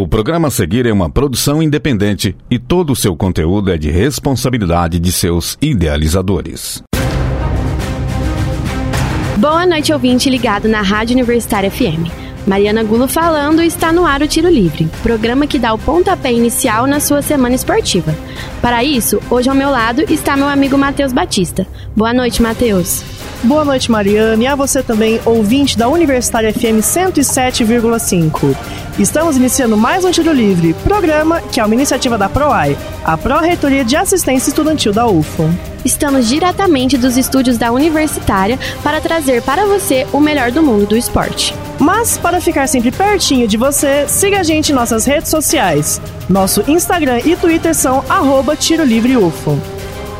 O programa a seguir é uma produção independente e todo o seu conteúdo é de responsabilidade de seus idealizadores. Boa noite, ouvinte ligado na Rádio Universitária FM. Mariana Gulo falando está no ar o Tiro Livre, programa que dá o pontapé inicial na sua semana esportiva. Para isso, hoje ao meu lado está meu amigo Matheus Batista. Boa noite, Matheus. Boa noite, Mariana, e a você também, ouvinte da Universitária FM 107,5. Estamos iniciando mais um Tiro Livre, programa que é uma iniciativa da PROAI, a Pró-Reitoria de Assistência Estudantil da UFO. Estamos diretamente dos estúdios da Universitária para trazer para você o melhor do mundo do esporte. Mas, para ficar sempre pertinho de você, siga a gente em nossas redes sociais. Nosso Instagram e Twitter são arroba Tiro Livre UFO.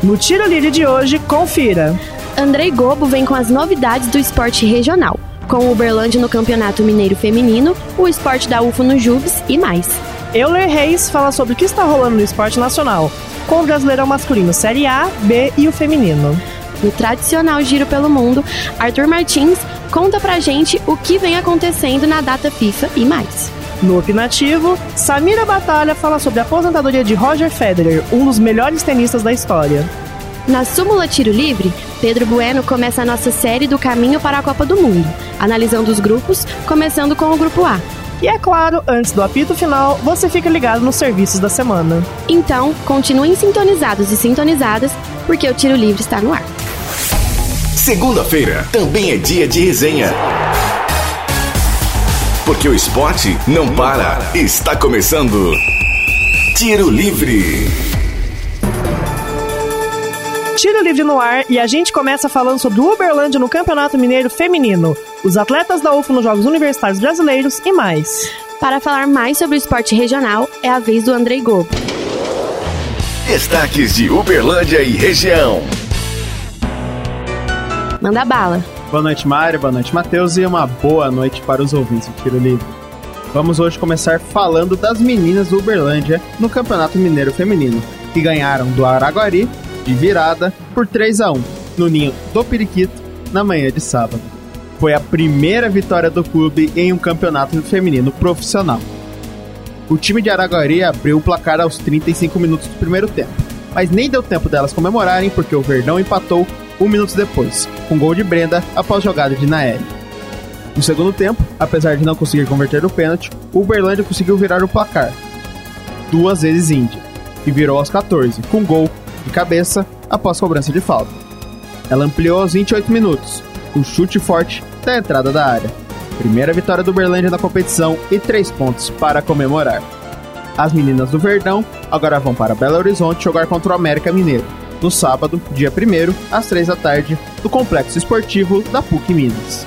No Tiro Livre de hoje, confira. Andrei Gobo vem com as novidades do esporte regional, com o Uberlândia no Campeonato Mineiro Feminino, o esporte da UFO no Jubes e mais. Euler Reis fala sobre o que está rolando no esporte nacional, com o Brasileirão Masculino Série A, B e o Feminino. No tradicional Giro pelo Mundo, Arthur Martins conta pra gente o que vem acontecendo na data FIFA e mais. No Opinativo, Samira Batalha fala sobre a aposentadoria de Roger Federer, um dos melhores tenistas da história. Na súmula Tiro Livre, Pedro Bueno começa a nossa série do caminho para a Copa do Mundo, analisando os grupos, começando com o grupo A. E é claro, antes do apito final, você fica ligado nos serviços da semana. Então, continuem sintonizados e sintonizadas, porque o Tiro Livre está no ar. Segunda-feira também é dia de resenha. Porque o esporte não para. Está começando. Tiro Livre. Tiro livre no ar e a gente começa falando sobre o Uberlândia no Campeonato Mineiro Feminino, os atletas da UFO nos Jogos Universitários Brasileiros e mais. Para falar mais sobre o esporte regional, é a vez do Andrei Gobo. Destaques de Uberlândia e região. Manda bala. Boa noite, Mário. Boa noite, Matheus. E uma boa noite para os ouvintes do Tiro Livre. Vamos hoje começar falando das meninas do Uberlândia no Campeonato Mineiro Feminino, que ganharam do Araguari de virada por 3 a 1 no ninho do Periquito na manhã de sábado. Foi a primeira vitória do clube em um campeonato feminino profissional. O time de Araguari abriu o placar aos 35 minutos do primeiro tempo, mas nem deu tempo delas comemorarem porque o Verdão empatou um minuto depois, com gol de Brenda após jogada de Naeri. No segundo tempo, apesar de não conseguir converter o pênalti, o Uberlândia conseguiu virar o placar, duas vezes Índia, e virou aos 14, com gol de cabeça após cobrança de falta. Ela ampliou aos 28 minutos, com chute forte da entrada da área. Primeira vitória do Berlândia na competição e três pontos para comemorar. As meninas do Verdão agora vão para Belo Horizonte jogar contra o América Mineiro, no sábado, dia 1 às 3 da tarde, no Complexo Esportivo da PUC Minas.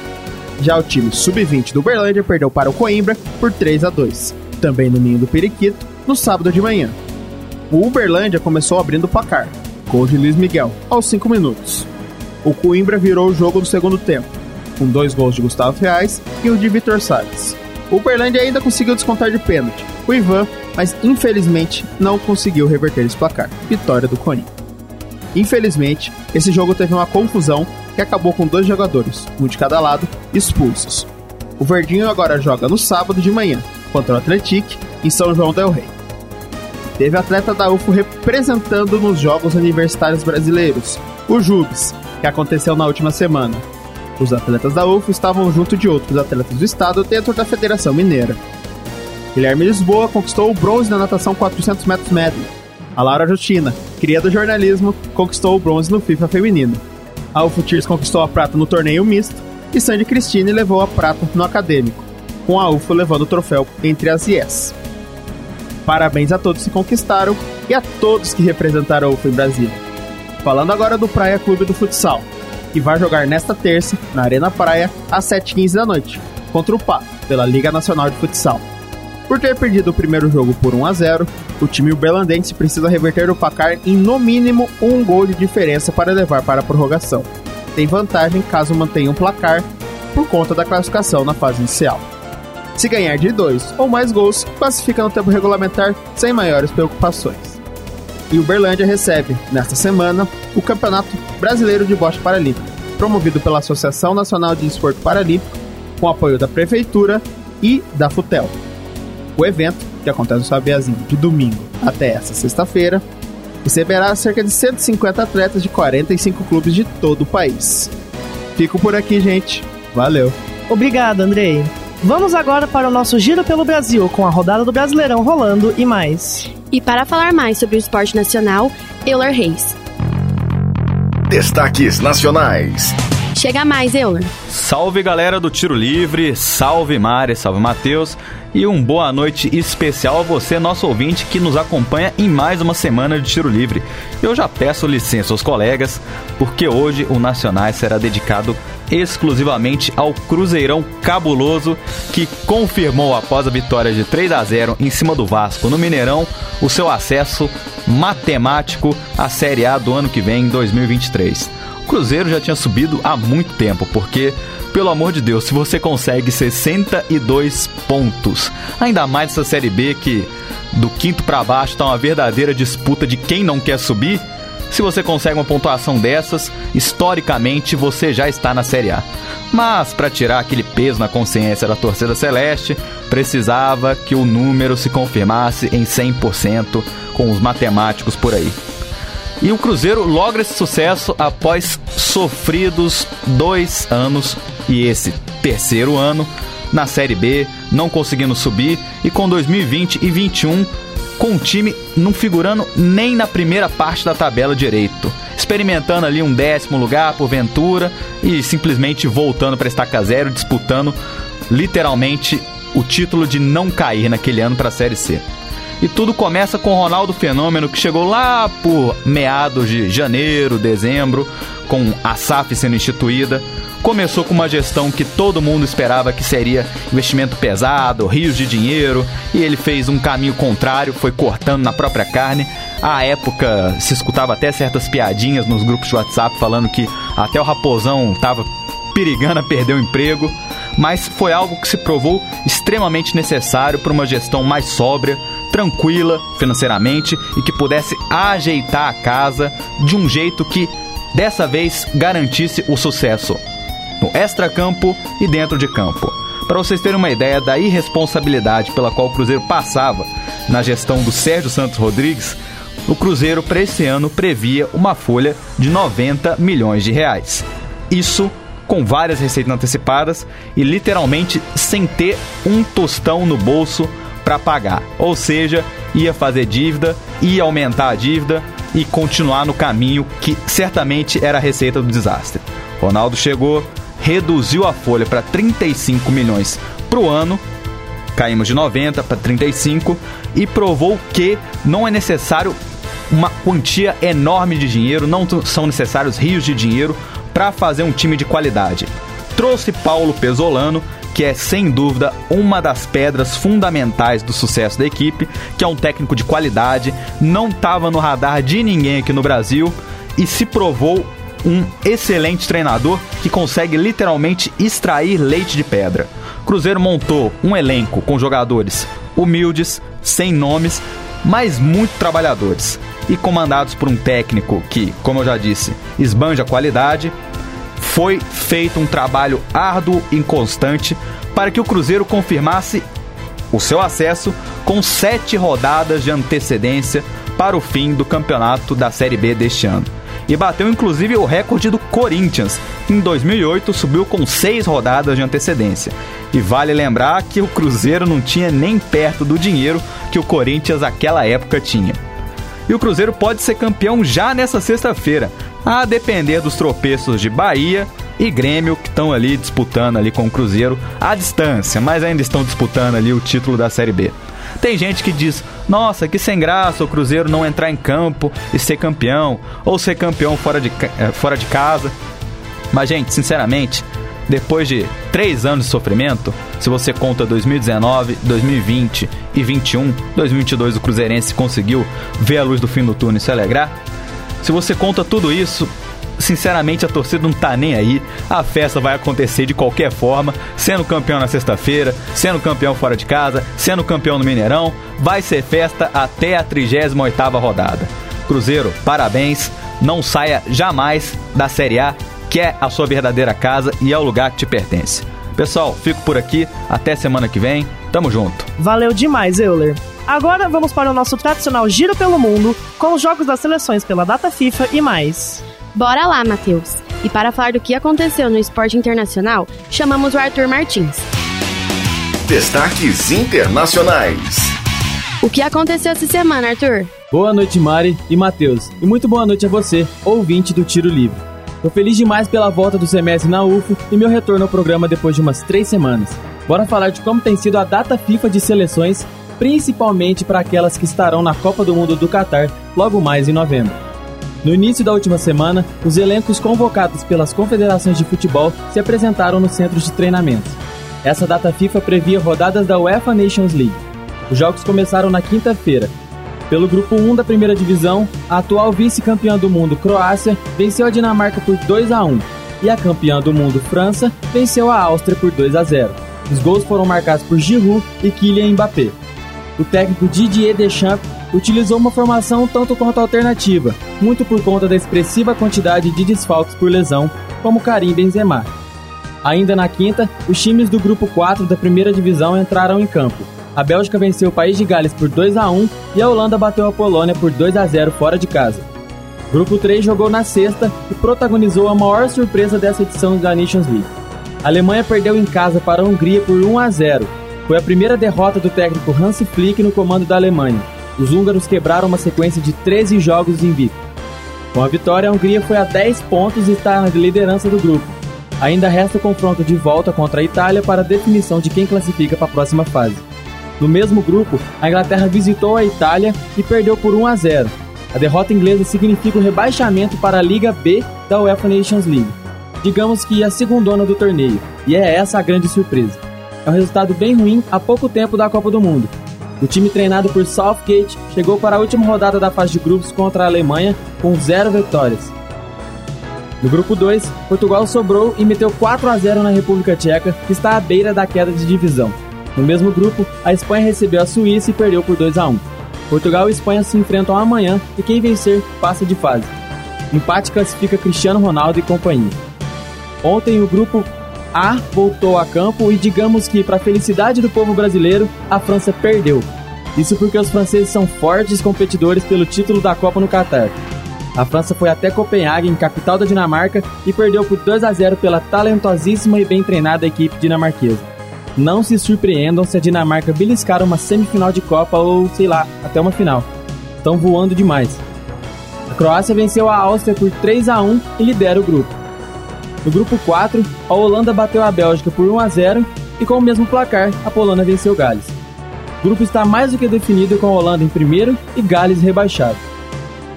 Já o time sub-20 do Berlândia perdeu para o Coimbra por 3 a 2, também no Ninho do Periquito, no sábado de manhã. O Uberlândia começou abrindo o placar, gol de Luiz Miguel, aos 5 minutos. O Coimbra virou o jogo no segundo tempo, com dois gols de Gustavo Reais e um de Vitor Salles. O Uberlândia ainda conseguiu descontar de pênalti, o Ivan, mas infelizmente não conseguiu reverter esse placar. Vitória do Coni. Infelizmente, esse jogo teve uma confusão que acabou com dois jogadores, um de cada lado, expulsos. O Verdinho agora joga no sábado de manhã, contra o Atlético, em São João del Rei. Teve atleta da UFO representando nos Jogos Universitários Brasileiros, o JUBS, que aconteceu na última semana. Os atletas da UFO estavam junto de outros atletas do estado dentro da Federação Mineira. Guilherme Lisboa conquistou o bronze na natação 400 metros medley. A Laura Justina, cria do jornalismo, conquistou o bronze no FIFA feminino. A UFO Tears conquistou a prata no torneio misto e Sandy Cristine levou a prata no acadêmico, com a UFO levando o troféu entre as IES. Parabéns a todos que conquistaram e a todos que representaram o em Brasília. Falando agora do Praia Clube do Futsal, que vai jogar nesta terça, na Arena Praia, às 7h15 da noite, contra o PA, pela Liga Nacional de Futsal. Por ter perdido o primeiro jogo por 1 a 0, o time uberlandense precisa reverter o placar em no mínimo um gol de diferença para levar para a prorrogação. Tem vantagem caso mantenha um placar por conta da classificação na fase inicial. Se ganhar de dois ou mais gols, classifica no tempo regulamentar sem maiores preocupações. E o Berlândia recebe, nesta semana, o Campeonato Brasileiro de Bote Paralímpico, promovido pela Associação Nacional de Esporte Paralímpico, com apoio da Prefeitura e da FUTEL. O evento, que acontece no Sabiazinho de domingo até esta sexta-feira, receberá cerca de 150 atletas de 45 clubes de todo o país. Fico por aqui, gente. Valeu. Obrigado, Andrei. Vamos agora para o nosso Giro pelo Brasil, com a rodada do Brasileirão rolando e mais. E para falar mais sobre o esporte nacional, Euler Reis. Destaques nacionais. Chega mais, Euler. Salve galera do Tiro Livre, salve Mari, salve Matheus e um boa noite especial a você, nosso ouvinte, que nos acompanha em mais uma semana de Tiro Livre. Eu já peço licença aos colegas, porque hoje o Nacionais será dedicado exclusivamente ao Cruzeirão cabuloso que confirmou após a vitória de 3 a 0 em cima do Vasco no Mineirão o seu acesso matemático à Série A do ano que vem, 2023. O Cruzeiro já tinha subido há muito tempo, porque, pelo amor de Deus, se você consegue 62 pontos, ainda mais essa Série B que do quinto para baixo está uma verdadeira disputa de quem não quer subir. Se você consegue uma pontuação dessas, historicamente você já está na Série A. Mas para tirar aquele peso na consciência da torcida celeste, precisava que o número se confirmasse em 100% com os matemáticos por aí. E o Cruzeiro logra esse sucesso após sofridos dois anos e esse terceiro ano na Série B, não conseguindo subir e com 2020 e 21 com o time não figurando nem na primeira parte da tabela direito, experimentando ali um décimo lugar por Ventura e simplesmente voltando para estaca zero, disputando literalmente o título de não cair naquele ano para a Série C. E tudo começa com o Ronaldo Fenômeno, que chegou lá por meados de janeiro, dezembro, com a SAF sendo instituída. Começou com uma gestão que todo mundo esperava que seria investimento pesado, rios de dinheiro, e ele fez um caminho contrário, foi cortando na própria carne. À época se escutava até certas piadinhas nos grupos de WhatsApp falando que até o Raposão estava perigando a perder o emprego, mas foi algo que se provou extremamente necessário para uma gestão mais sóbria, tranquila financeiramente e que pudesse ajeitar a casa de um jeito que dessa vez garantisse o sucesso no extracampo e dentro de campo. Para vocês terem uma ideia da irresponsabilidade pela qual o Cruzeiro passava na gestão do Sérgio Santos Rodrigues, o Cruzeiro para esse ano previa uma folha de 90 milhões de reais. Isso com várias receitas antecipadas e literalmente sem ter um tostão no bolso para pagar. Ou seja, ia fazer dívida, ia aumentar a dívida e continuar no caminho que certamente era a receita do desastre. Ronaldo chegou, reduziu a folha para 35 milhões para o ano, caímos de 90 para 35 e provou que não é necessário uma quantia enorme de dinheiro, não são necessários rios de dinheiro para fazer um time de qualidade. Trouxe Paulo Pesolano, que é sem dúvida uma das pedras fundamentais do sucesso da equipe, que é um técnico de qualidade, não estava no radar de ninguém aqui no Brasil e se provou um excelente treinador que consegue literalmente extrair leite de pedra. Cruzeiro montou um elenco com jogadores humildes, sem nomes, mas muito trabalhadores e comandados por um técnico que, como eu já disse, esbanja qualidade. Foi feito um trabalho árduo e constante para que o Cruzeiro confirmasse o seu acesso com sete rodadas de antecedência para o fim do campeonato da Série B deste ano. E bateu inclusive o recorde do Corinthians. Em 2008 subiu com seis rodadas de antecedência. E vale lembrar que o Cruzeiro não tinha nem perto do dinheiro que o Corinthians naquela época tinha. E o Cruzeiro pode ser campeão já nessa sexta-feira, a depender dos tropeços de Bahia e Grêmio que estão ali disputando ali com o Cruzeiro à distância, mas ainda estão disputando ali o título da Série B. Tem gente que diz: "Nossa, que sem graça o Cruzeiro não entrar em campo e ser campeão ou ser campeão fora de, eh, fora de casa". Mas gente, sinceramente, depois de três anos de sofrimento, se você conta 2019, 2020 e 21, 2022 o Cruzeirense conseguiu ver a luz do fim do túnel e se alegrar. Se você conta tudo isso, sinceramente a torcida não tá nem aí. A festa vai acontecer de qualquer forma, sendo campeão na sexta-feira, sendo campeão fora de casa, sendo campeão no Mineirão, vai ser festa até a 38ª rodada. Cruzeiro, parabéns, não saia jamais da Série A que é a sua verdadeira casa e é o lugar que te pertence. Pessoal, fico por aqui, até semana que vem. Tamo junto. Valeu demais, Euler. Agora vamos para o nosso tradicional giro pelo mundo, com os jogos das seleções pela data FIFA e mais. Bora lá, Matheus. E para falar do que aconteceu no esporte internacional, chamamos o Arthur Martins. Destaques internacionais. O que aconteceu essa semana, Arthur? Boa noite, Mari e Matheus. E muito boa noite a você, ouvinte do Tiro Livre. Tô feliz demais pela volta do semestre na UFO e meu retorno ao programa depois de umas três semanas. Bora falar de como tem sido a data FIFA de seleções, principalmente para aquelas que estarão na Copa do Mundo do Catar logo mais em novembro. No início da última semana, os elencos convocados pelas confederações de futebol se apresentaram nos centros de treinamento. Essa data FIFA previa rodadas da UEFA Nations League. Os jogos começaram na quinta-feira. Pelo grupo 1 da primeira divisão, a atual vice-campeã do mundo, Croácia, venceu a Dinamarca por 2 a 1 e a campeã do mundo, França, venceu a Áustria por 2 a 0. Os gols foram marcados por Giroud e Kylian Mbappé. O técnico Didier Deschamps utilizou uma formação tanto quanto alternativa, muito por conta da expressiva quantidade de desfalques por lesão, como Karim Benzema. Ainda na quinta, os times do grupo 4 da primeira divisão entraram em campo. A Bélgica venceu o País de Gales por 2 a 1 e a Holanda bateu a Polônia por 2 a 0 fora de casa. Grupo 3 jogou na sexta e protagonizou a maior surpresa dessa edição da Nations League. A Alemanha perdeu em casa para a Hungria por 1 a 0. Foi a primeira derrota do técnico Hansi Flick no comando da Alemanha. Os húngaros quebraram uma sequência de 13 jogos invictos. Com a vitória, a Hungria foi a 10 pontos e está na liderança do grupo. Ainda resta o confronto de volta contra a Itália para a definição de quem classifica para a próxima fase. No mesmo grupo, a Inglaterra visitou a Itália e perdeu por 1 a 0. A derrota inglesa significa o rebaixamento para a Liga B da UEFA Nations League. Digamos que a segundona do torneio, e é essa a grande surpresa. É um resultado bem ruim há pouco tempo da Copa do Mundo, o time treinado por Southgate chegou para a última rodada da fase de grupos contra a Alemanha com zero vitórias. No grupo 2, Portugal sobrou e meteu 4 a 0 na República Tcheca, que está à beira da queda de divisão. No mesmo grupo, a Espanha recebeu a Suíça e perdeu por 2 a 1. Portugal e Espanha se enfrentam amanhã e quem vencer passa de fase. Empate classifica Cristiano Ronaldo e companhia. Ontem o grupo a voltou a campo e digamos que, para a felicidade do povo brasileiro, a França perdeu. Isso porque os franceses são fortes competidores pelo título da Copa no Catar. A França foi até Copenhague, capital da Dinamarca, e perdeu por 2 a 0 pela talentosíssima e bem treinada equipe dinamarquesa. Não se surpreendam se a Dinamarca beliscar uma semifinal de Copa ou, sei lá, até uma final. Estão voando demais. A Croácia venceu a Áustria por 3 a 1 e lidera o grupo. No grupo 4, a Holanda bateu a Bélgica por 1 a 0 e com o mesmo placar, a Polônia venceu Gales. O grupo está mais do que definido com a Holanda em primeiro e Gales rebaixado.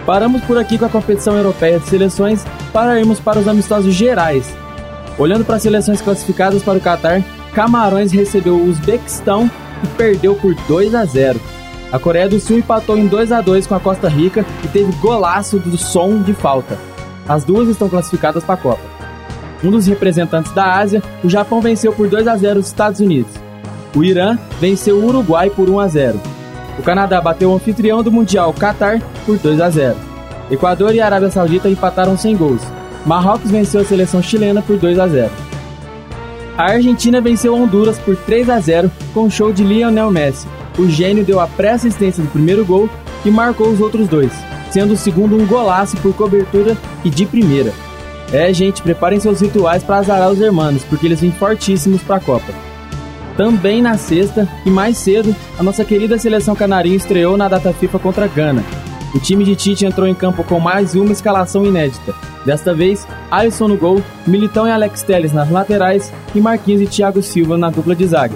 Paramos por aqui com a competição europeia de seleções para irmos para os amistosos gerais. Olhando para as seleções classificadas para o Catar, Camarões recebeu o Uzbequistão e perdeu por 2 a 0. A Coreia do Sul empatou em 2 a 2 com a Costa Rica e teve golaço do som de falta. As duas estão classificadas para a Copa um dos representantes da Ásia, o Japão venceu por 2 a 0 os Estados Unidos. O Irã venceu o Uruguai por 1 a 0. O Canadá bateu o anfitrião do Mundial, Qatar, por 2 a 0. Equador e Arábia Saudita empataram sem gols. Marrocos venceu a seleção chilena por 2 a 0. A Argentina venceu Honduras por 3 a 0 com o show de Lionel Messi. O gênio deu a pré-assistência do primeiro gol e marcou os outros dois, sendo o segundo um golaço por cobertura e de primeira. É, gente, preparem seus rituais para azarar os hermanos, porque eles vêm fortíssimos para a Copa. Também na sexta, e mais cedo, a nossa querida seleção canarinho estreou na data FIFA contra Gana. O time de Tite entrou em campo com mais uma escalação inédita. Desta vez, Alisson no gol, Militão e Alex Telles nas laterais e Marquinhos e Thiago Silva na dupla de zaga.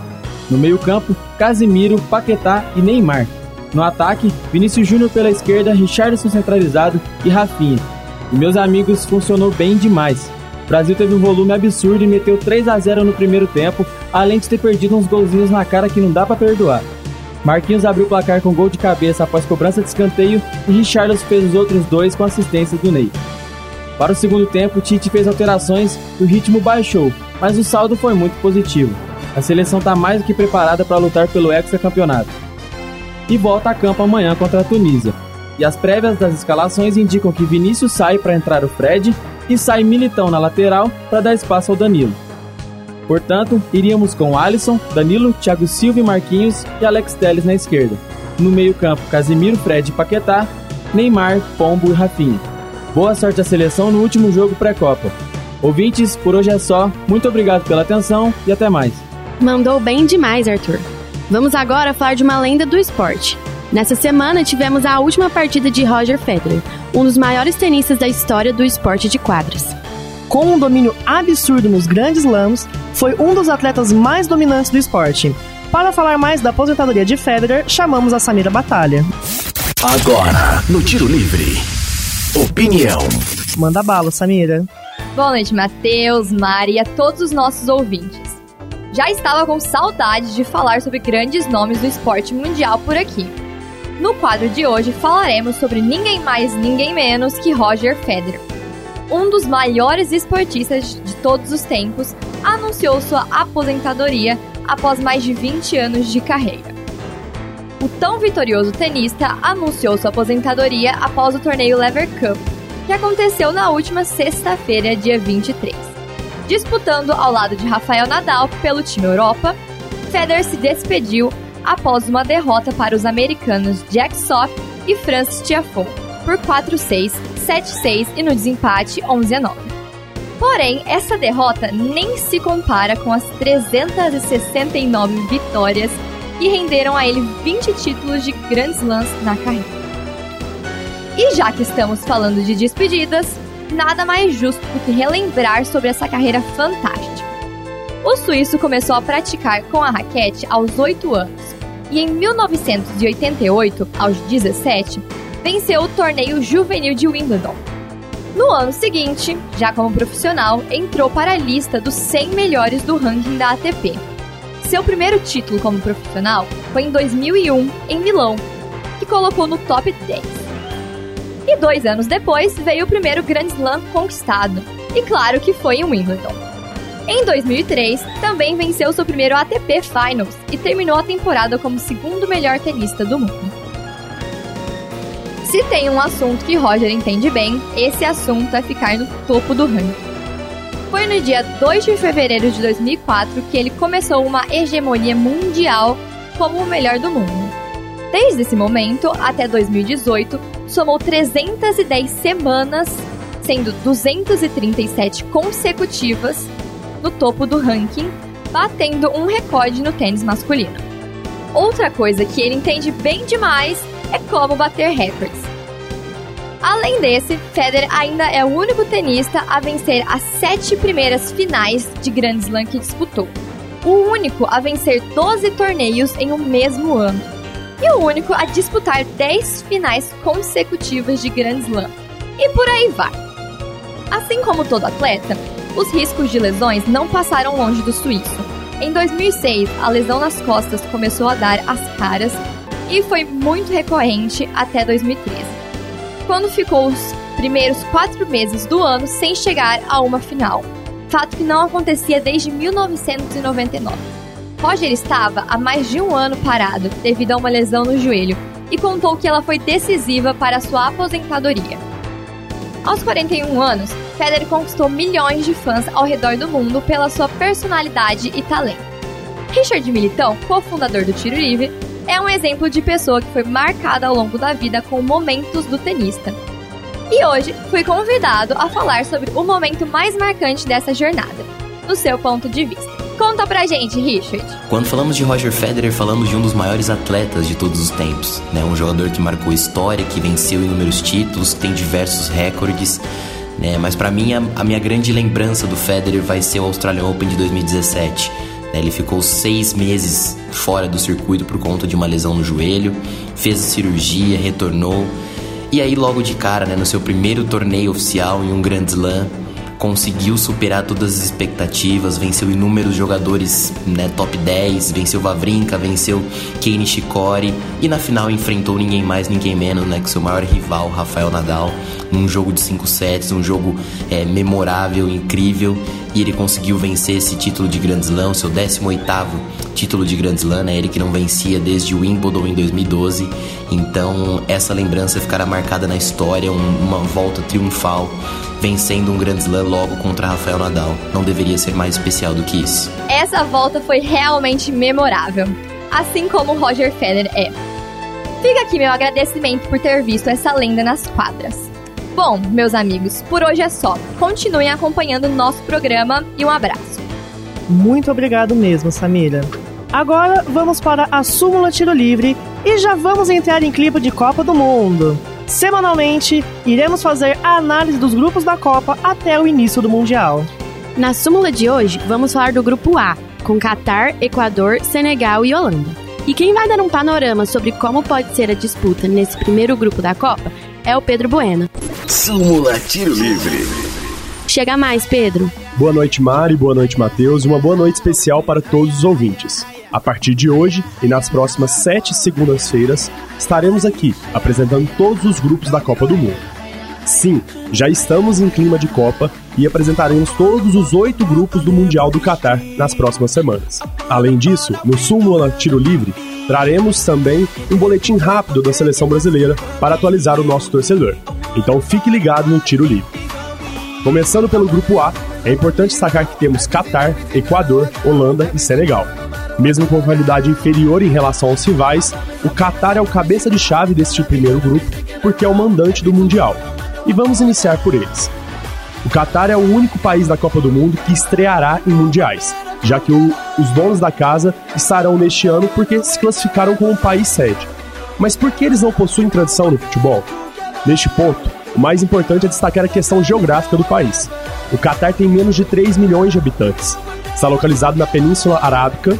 No meio-campo, Casimiro, Paquetá e Neymar. No ataque, Vinícius Júnior pela esquerda, Richardson centralizado e Rafinha. E meus amigos, funcionou bem demais. O Brasil teve um volume absurdo e meteu 3 a 0 no primeiro tempo, além de ter perdido uns golzinhos na cara que não dá para perdoar. Marquinhos abriu o placar com gol de cabeça após cobrança de escanteio e Richarlison fez os outros dois com assistência do Ney. Para o segundo tempo, Tite fez alterações e o ritmo baixou, mas o saldo foi muito positivo. A seleção está mais do que preparada para lutar pelo hexacampeonato. E volta a campo amanhã contra a Tunísia, e as prévias das escalações indicam que Vinícius sai para entrar o Fred e sai Militão na lateral para dar espaço ao Danilo. Portanto, iríamos com Alisson, Danilo, Thiago Silva e Marquinhos e Alex Telles na esquerda. No meio-campo, Casimiro, Fred e Paquetá, Neymar, Pombo e Rafinha. Boa sorte à seleção no último jogo pré-Copa. Ouvintes, por hoje é só. Muito obrigado pela atenção e até mais. Mandou bem demais, Arthur. Vamos agora falar de uma lenda do esporte. Nessa semana tivemos a última partida de Roger Federer, um dos maiores tenistas da história do esporte de quadras. Com um domínio absurdo nos grandes slams, foi um dos atletas mais dominantes do esporte. Para falar mais da aposentadoria de Federer, chamamos a Samira Batalha. Agora, no Tiro Livre. Opinião. Manda bala, Samira. Boa noite, Matheus, Mari e a todos os nossos ouvintes. Já estava com saudade de falar sobre grandes nomes do esporte mundial por aqui. No quadro de hoje falaremos sobre ninguém mais, ninguém menos que Roger Federer. Um dos maiores esportistas de todos os tempos anunciou sua aposentadoria após mais de 20 anos de carreira. O tão vitorioso tenista anunciou sua aposentadoria após o torneio Lever Cup, que aconteceu na última sexta-feira, dia 23. Disputando ao lado de Rafael Nadal pelo time Europa, Federer se despediu após uma derrota para os americanos Jack Sock e Francis Tiafoe por 4-6, 7-6 e no desempate 11 9. Porém, essa derrota nem se compara com as 369 vitórias que renderam a ele 20 títulos de Grand Slams na carreira. E já que estamos falando de despedidas, nada mais justo do que relembrar sobre essa carreira fantástica. O suíço começou a praticar com a raquete aos 8 anos e em 1988, aos 17, venceu o torneio juvenil de Wimbledon. No ano seguinte, já como profissional, entrou para a lista dos 100 melhores do ranking da ATP. Seu primeiro título como profissional foi em 2001, em Milão, que colocou no top 10. E dois anos depois veio o primeiro Grand Slam conquistado, e claro que foi em Wimbledon. Em 2003, também venceu seu primeiro ATP Finals e terminou a temporada como segundo melhor tenista do mundo. Se tem um assunto que Roger entende bem, esse assunto é ficar no topo do ranking. Foi no dia 2 de fevereiro de 2004 que ele começou uma hegemonia mundial como o melhor do mundo. Desde esse momento até 2018, somou 310 semanas, sendo 237 consecutivas no topo do ranking, batendo um recorde no tênis masculino. Outra coisa que ele entende bem demais é como bater recordes. Além desse, Federer ainda é o único tenista a vencer as sete primeiras finais de Grand Slam que disputou. O único a vencer 12 torneios em um mesmo ano. E o único a disputar 10 finais consecutivas de Grand Slam. E por aí vai. Assim como todo atleta, os riscos de lesões não passaram longe do suíço. Em 2006, a lesão nas costas começou a dar as caras e foi muito recorrente até 2013, quando ficou os primeiros quatro meses do ano sem chegar a uma final, fato que não acontecia desde 1999. Roger estava há mais de um ano parado devido a uma lesão no joelho e contou que ela foi decisiva para sua aposentadoria. Aos 41 anos, Federer conquistou milhões de fãs ao redor do mundo pela sua personalidade e talento. Richard Militão, cofundador do Tiro Livre, é um exemplo de pessoa que foi marcada ao longo da vida com momentos do tenista. E hoje fui convidado a falar sobre o momento mais marcante dessa jornada, do seu ponto de vista. Conta pra gente, Richard. Quando falamos de Roger Federer, falamos de um dos maiores atletas de todos os tempos, né? Um jogador que marcou história, que venceu inúmeros títulos, que tem diversos recordes, né? Mas para mim a, a minha grande lembrança do Federer vai ser o Australian Open de 2017 né? Ele ficou seis meses fora do circuito por conta de uma lesão no joelho, fez a cirurgia, retornou. E aí, logo de cara, né, no seu primeiro torneio oficial em um Grand Slam, conseguiu superar todas as expectativas, venceu inúmeros jogadores né, top 10, venceu Vavrinka, venceu Kei Nishikori e na final enfrentou ninguém mais, ninguém menos né, que seu maior rival, Rafael Nadal. Num jogo de 5 sets, um jogo é, memorável, incrível, e ele conseguiu vencer esse título de Grand Slam, seu 18º título de Grand Slam, né? ele que não vencia desde o Wimbledon em 2012, então essa lembrança ficará marcada na história, um, uma volta triunfal, vencendo um Grand Slam logo contra Rafael Nadal. Não deveria ser mais especial do que isso. Essa volta foi realmente memorável, assim como Roger Federer é. Fica aqui meu agradecimento por ter visto essa lenda nas quadras. Bom, meus amigos, por hoje é só. Continuem acompanhando o nosso programa e um abraço. Muito obrigado mesmo, Samira. Agora vamos para a súmula tiro livre e já vamos entrar em clima de Copa do Mundo. Semanalmente, iremos fazer a análise dos grupos da Copa até o início do Mundial. Na súmula de hoje, vamos falar do grupo A, com Catar, Equador, Senegal e Holanda. E quem vai dar um panorama sobre como pode ser a disputa nesse primeiro grupo da Copa é o Pedro Bueno. Súmula Tiro Livre. Chega mais, Pedro. Boa noite, Mari, boa noite, Matheus, e uma boa noite especial para todos os ouvintes. A partir de hoje e nas próximas sete segundas-feiras, estaremos aqui apresentando todos os grupos da Copa do Mundo. Sim, já estamos em clima de Copa e apresentaremos todos os oito grupos do Mundial do Catar nas próximas semanas. Além disso, no Súmula Tiro Livre, traremos também um boletim rápido da seleção brasileira para atualizar o nosso torcedor. Então fique ligado no Tiro Livre. Começando pelo grupo A, é importante destacar que temos Catar, Equador, Holanda e Senegal. Mesmo com qualidade inferior em relação aos rivais, o Catar é o cabeça de chave deste primeiro grupo, porque é o mandante do Mundial. E vamos iniciar por eles. O Catar é o único país da Copa do Mundo que estreará em mundiais, já que o, os donos da casa estarão neste ano porque se classificaram como país sede. Mas por que eles não possuem tradição no futebol? Neste ponto, o mais importante é destacar a questão geográfica do país. O Catar tem menos de 3 milhões de habitantes. Está localizado na Península Arábica,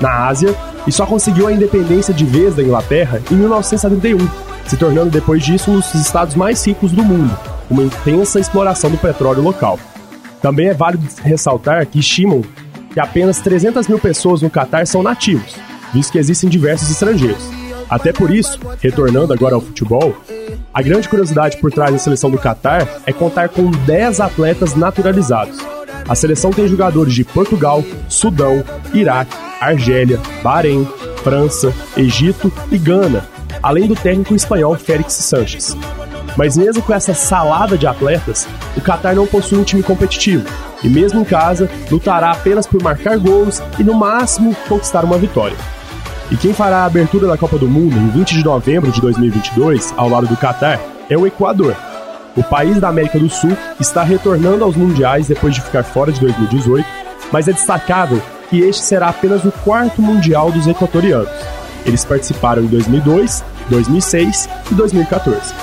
na Ásia, e só conseguiu a independência de vez da Inglaterra em 1971, se tornando depois disso um dos estados mais ricos do mundo, uma intensa exploração do petróleo local. Também é válido ressaltar que estimam que apenas 300 mil pessoas no Catar são nativos, visto que existem diversos estrangeiros. Até por isso, retornando agora ao futebol, a grande curiosidade por trás da seleção do Catar é contar com 10 atletas naturalizados. A seleção tem jogadores de Portugal, Sudão, Iraque, Argélia, Bahrein, França, Egito e Gana, além do técnico espanhol Félix Sanches. Mas mesmo com essa salada de atletas, o Qatar não possui um time competitivo e, mesmo em casa, lutará apenas por marcar gols e, no máximo, conquistar uma vitória. E quem fará a abertura da Copa do Mundo em 20 de novembro de 2022, ao lado do Qatar, é o Equador. O país da América do Sul está retornando aos mundiais depois de ficar fora de 2018, mas é destacável que este será apenas o quarto mundial dos equatorianos. Eles participaram em 2002, 2006 e 2014.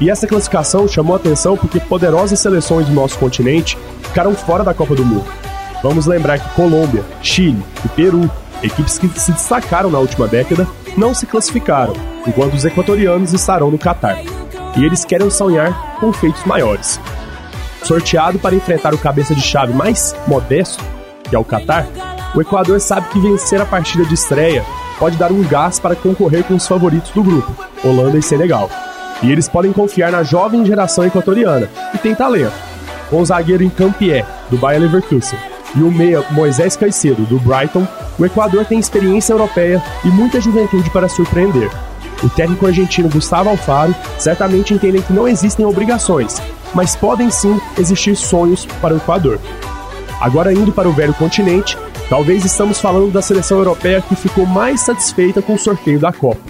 E essa classificação chamou atenção porque poderosas seleções do nosso continente ficaram fora da Copa do Mundo. Vamos lembrar que Colômbia, Chile e Peru Equipes que se destacaram na última década não se classificaram, enquanto os equatorianos estarão no Catar. E eles querem sonhar com feitos maiores. Sorteado para enfrentar o cabeça de chave mais modesto, que é o Catar, o Equador sabe que vencer a partida de estreia pode dar um gás para concorrer com os favoritos do grupo, Holanda e Senegal. E eles podem confiar na jovem geração equatoriana, que tem talento, com o zagueiro em Campié, do Bayer Leverkusen, e o meia Moisés Caicedo, do Brighton, o Equador tem experiência europeia e muita juventude para surpreender. O técnico argentino Gustavo Alfaro certamente entende que não existem obrigações, mas podem sim existir sonhos para o Equador. Agora indo para o velho continente, talvez estamos falando da seleção europeia que ficou mais satisfeita com o sorteio da Copa.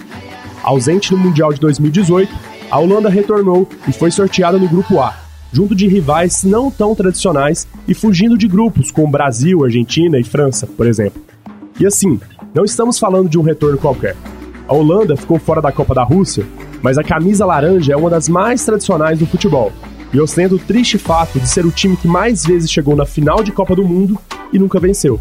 Ausente no Mundial de 2018, a Holanda retornou e foi sorteada no grupo A, junto de rivais não tão tradicionais e fugindo de grupos como Brasil, Argentina e França, por exemplo. E assim, não estamos falando de um retorno qualquer. A Holanda ficou fora da Copa da Rússia, mas a camisa laranja é uma das mais tradicionais do futebol e ostenta o triste fato de ser o time que mais vezes chegou na final de Copa do Mundo e nunca venceu.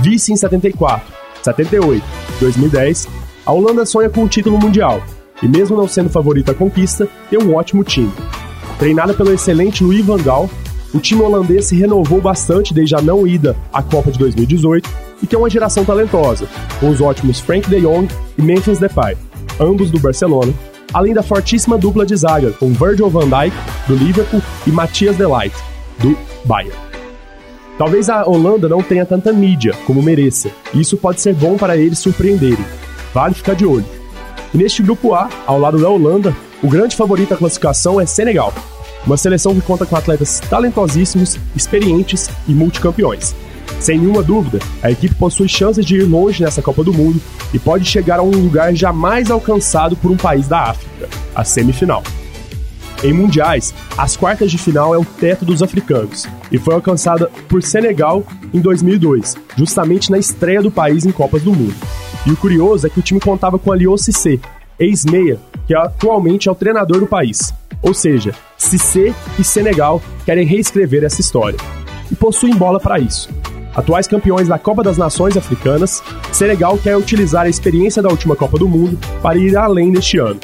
Vice em 74, 78 2010, a Holanda sonha com o título mundial e, mesmo não sendo favorita à conquista, tem um ótimo time. Treinada pelo excelente Louis van Gaal, o time holandês se renovou bastante desde a não ida à Copa de 2018 e tem uma geração talentosa, com os ótimos Frank de Jong e Memphis Depay, ambos do Barcelona, além da fortíssima dupla de zaga com Virgil van Dijk, do Liverpool, e Matthias de Ligt, do Bayern. Talvez a Holanda não tenha tanta mídia como mereça, e isso pode ser bom para eles surpreenderem. Vale ficar de olho. E neste grupo A, ao lado da Holanda, o grande favorito à classificação é Senegal, uma seleção que conta com atletas talentosíssimos, experientes e multicampeões. Sem nenhuma dúvida, a equipe possui chances de ir longe nessa Copa do Mundo e pode chegar a um lugar jamais alcançado por um país da África, a semifinal. Em mundiais, as quartas de final é o teto dos africanos e foi alcançada por Senegal em 2002, justamente na estreia do país em Copas do Mundo. E o curioso é que o time contava com Aliou Cissé, ex-meia, que atualmente é o treinador do país. Ou seja, Cissé e Senegal querem reescrever essa história. E possuem bola para isso. Atuais campeões da Copa das Nações Africanas, Senegal quer utilizar a experiência da última Copa do Mundo para ir além neste ano.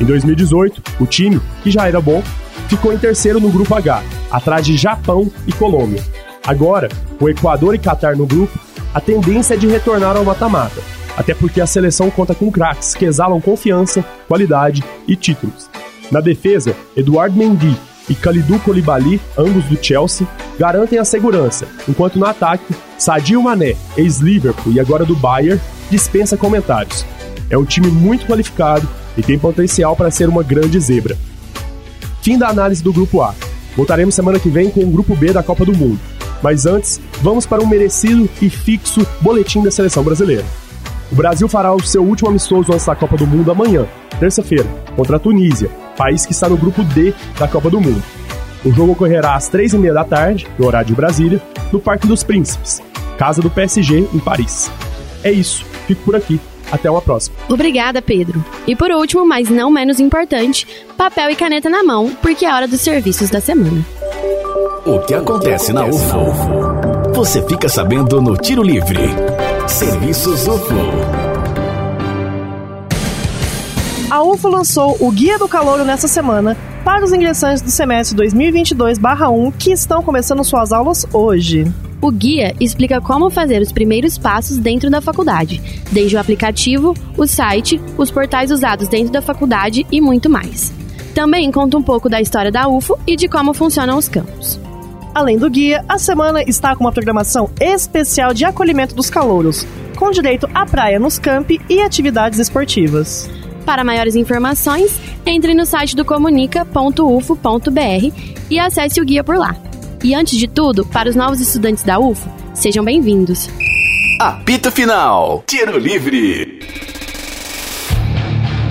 Em 2018, o time, que já era bom, ficou em terceiro no grupo H, atrás de Japão e Colômbia. Agora, com Equador e Catar no grupo, a tendência é de retornar ao mata-mata, até porque a seleção conta com craques que exalam confiança, qualidade e títulos. Na defesa, Eduardo Mendy e Kalidou Koulibaly, ambos do Chelsea, garantem a segurança, enquanto no ataque, Sadio Mané, ex-Liverpool e agora do Bayern, dispensa comentários. É um time muito qualificado e tem potencial para ser uma grande zebra. Fim da análise do Grupo A. Voltaremos semana que vem com o Grupo B da Copa do Mundo. Mas antes, vamos para um merecido e fixo boletim da seleção brasileira. O Brasil fará o seu último amistoso antes da Copa do Mundo amanhã, terça-feira, contra a Tunísia, país que está no grupo D da Copa do Mundo. O jogo ocorrerá às três e meia da tarde, no horário de Brasília, no Parque dos Príncipes, casa do PSG em Paris. É isso, fico por aqui. Até uma próxima. Obrigada, Pedro. E por último, mas não menos importante, papel e caneta na mão, porque é hora dos serviços da semana. O que acontece na UFO? Você fica sabendo no Tiro Livre. Serviços UFO. A UFO lançou o Guia do Calouro nessa semana para os ingressantes do semestre 2022/1 que estão começando suas aulas hoje. O guia explica como fazer os primeiros passos dentro da faculdade, desde o aplicativo, o site, os portais usados dentro da faculdade e muito mais. Também conta um pouco da história da UFO e de como funcionam os campos. Além do guia, a semana está com uma programação especial de acolhimento dos calouros, com direito à praia nos campi e atividades esportivas. Para maiores informações, entre no site do comunica.ufo.br e acesse o guia por lá. E antes de tudo, para os novos estudantes da UFO, sejam bem-vindos. Apito Final. Tiro Livre.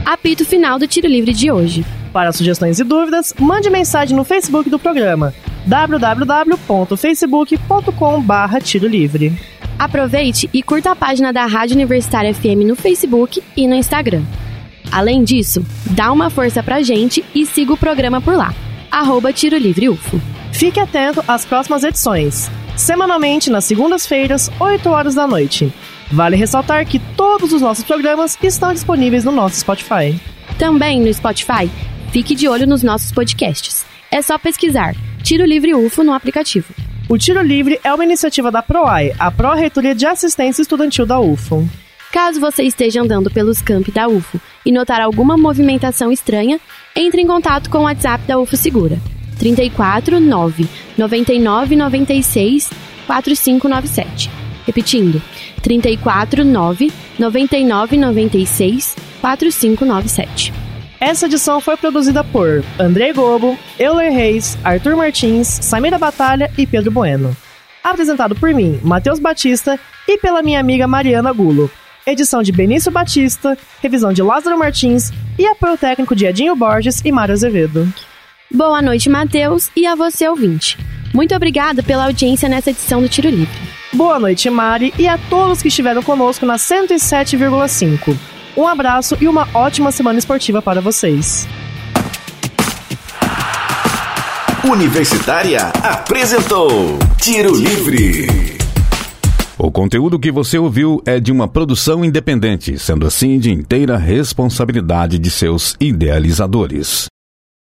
Apito final do Tiro Livre de hoje. Para sugestões e dúvidas, mande mensagem no Facebook do programa www.facebook.com.br Tiro Livre. Aproveite e curta a página da Rádio Universitária FM no Facebook e no Instagram. Além disso, dá uma força pra gente e siga o programa por lá. Arroba Tiro Livre UFO. Fique atento às próximas edições, semanalmente nas segundas-feiras, 8 horas da noite. Vale ressaltar que todos os nossos programas estão disponíveis no nosso Spotify. Também no Spotify, fique de olho nos nossos podcasts. É só pesquisar Tiro Livre UFO no aplicativo. O Tiro Livre é uma iniciativa da PROAI, a Pró-Reitoria de Assistência Estudantil da UFO. Caso você esteja andando pelos campi da UFO e notar alguma movimentação estranha, entre em contato com o WhatsApp da UFO Segura. 34 9 99 96 4597. Repetindo, 34 9 99 96 4597. Essa edição foi produzida por Andrei Gobo, Euler Reis, Arthur Martins, Samira Batalha e Pedro Bueno. Apresentado por mim, Matheus Batista, e pela minha amiga Mariana Gulo. Edição de Benício Batista, revisão de Lázaro Martins e apoio técnico de Edinho Borges e Mário Azevedo. Boa noite, Matheus, e a você, ouvinte. Muito obrigada pela audiência nessa edição do Tiro Livre. Boa noite, Mari, e a todos que estiveram conosco na 107,5. Um abraço e uma ótima semana esportiva para vocês. Universitária apresentou Tiro Livre. O conteúdo que você ouviu é de uma produção independente, sendo assim de inteira responsabilidade de seus idealizadores.